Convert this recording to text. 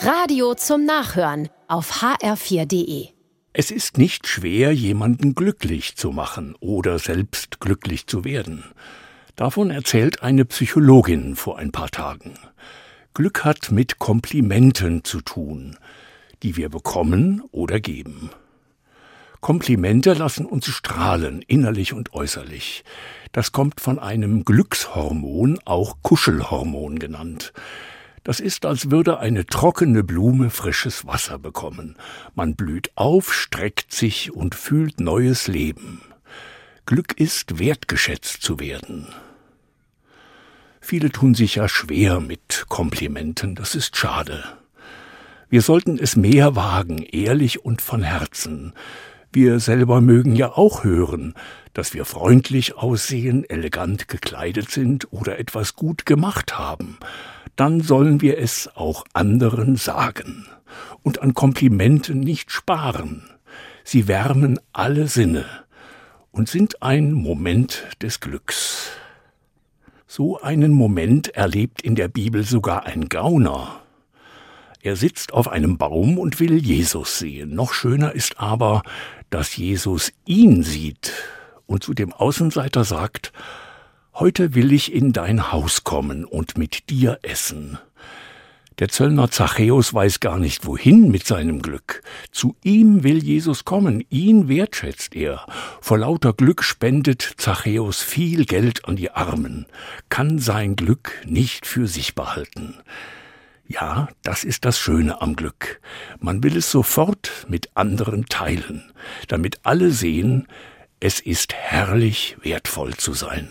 Radio zum Nachhören auf hr4.de. Es ist nicht schwer, jemanden glücklich zu machen oder selbst glücklich zu werden. Davon erzählt eine Psychologin vor ein paar Tagen. Glück hat mit Komplimenten zu tun, die wir bekommen oder geben. Komplimente lassen uns strahlen, innerlich und äußerlich. Das kommt von einem Glückshormon, auch Kuschelhormon genannt. Das ist, als würde eine trockene Blume frisches Wasser bekommen. Man blüht auf, streckt sich und fühlt neues Leben. Glück ist, wertgeschätzt zu werden. Viele tun sich ja schwer mit Komplimenten, das ist schade. Wir sollten es mehr wagen, ehrlich und von Herzen. Wir selber mögen ja auch hören, dass wir freundlich aussehen, elegant gekleidet sind oder etwas gut gemacht haben. Dann sollen wir es auch anderen sagen und an Komplimenten nicht sparen. Sie wärmen alle Sinne und sind ein Moment des Glücks. So einen Moment erlebt in der Bibel sogar ein Gauner. Er sitzt auf einem Baum und will Jesus sehen. Noch schöner ist aber, dass Jesus ihn sieht und zu dem Außenseiter sagt, Heute will ich in dein Haus kommen und mit dir essen. Der Zöllner Zachäus weiß gar nicht wohin mit seinem Glück. Zu ihm will Jesus kommen, ihn wertschätzt er. Vor lauter Glück spendet Zachäus viel Geld an die Armen, kann sein Glück nicht für sich behalten. Ja, das ist das Schöne am Glück. Man will es sofort mit anderen teilen, damit alle sehen, es ist herrlich wertvoll zu sein.